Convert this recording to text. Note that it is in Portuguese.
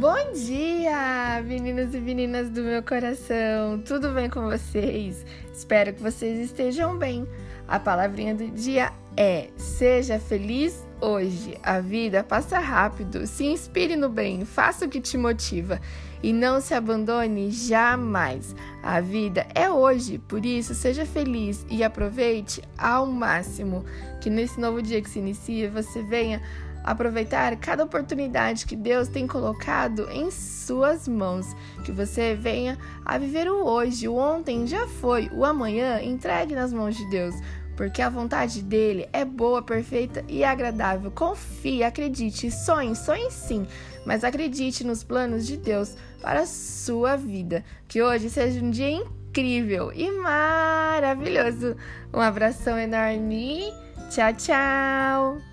Bom dia, meninos e meninas do meu coração. Tudo bem com vocês? Espero que vocês estejam bem. A palavrinha do dia é: seja feliz hoje. A vida passa rápido. Se inspire no bem, faça o que te motiva e não se abandone jamais. A vida é hoje, por isso seja feliz e aproveite ao máximo. Que nesse novo dia que se inicia você venha aproveitar cada oportunidade que Deus tem colocado em suas mãos, que você venha a viver o hoje, o ontem já foi, o amanhã entregue nas mãos de Deus, porque a vontade dele é boa, perfeita e agradável. Confie, acredite, sonhe, sonhe sim, mas acredite nos planos de Deus para a sua vida. Que hoje seja um dia incrível e maravilhoso. Um abração enorme. Tchau, tchau.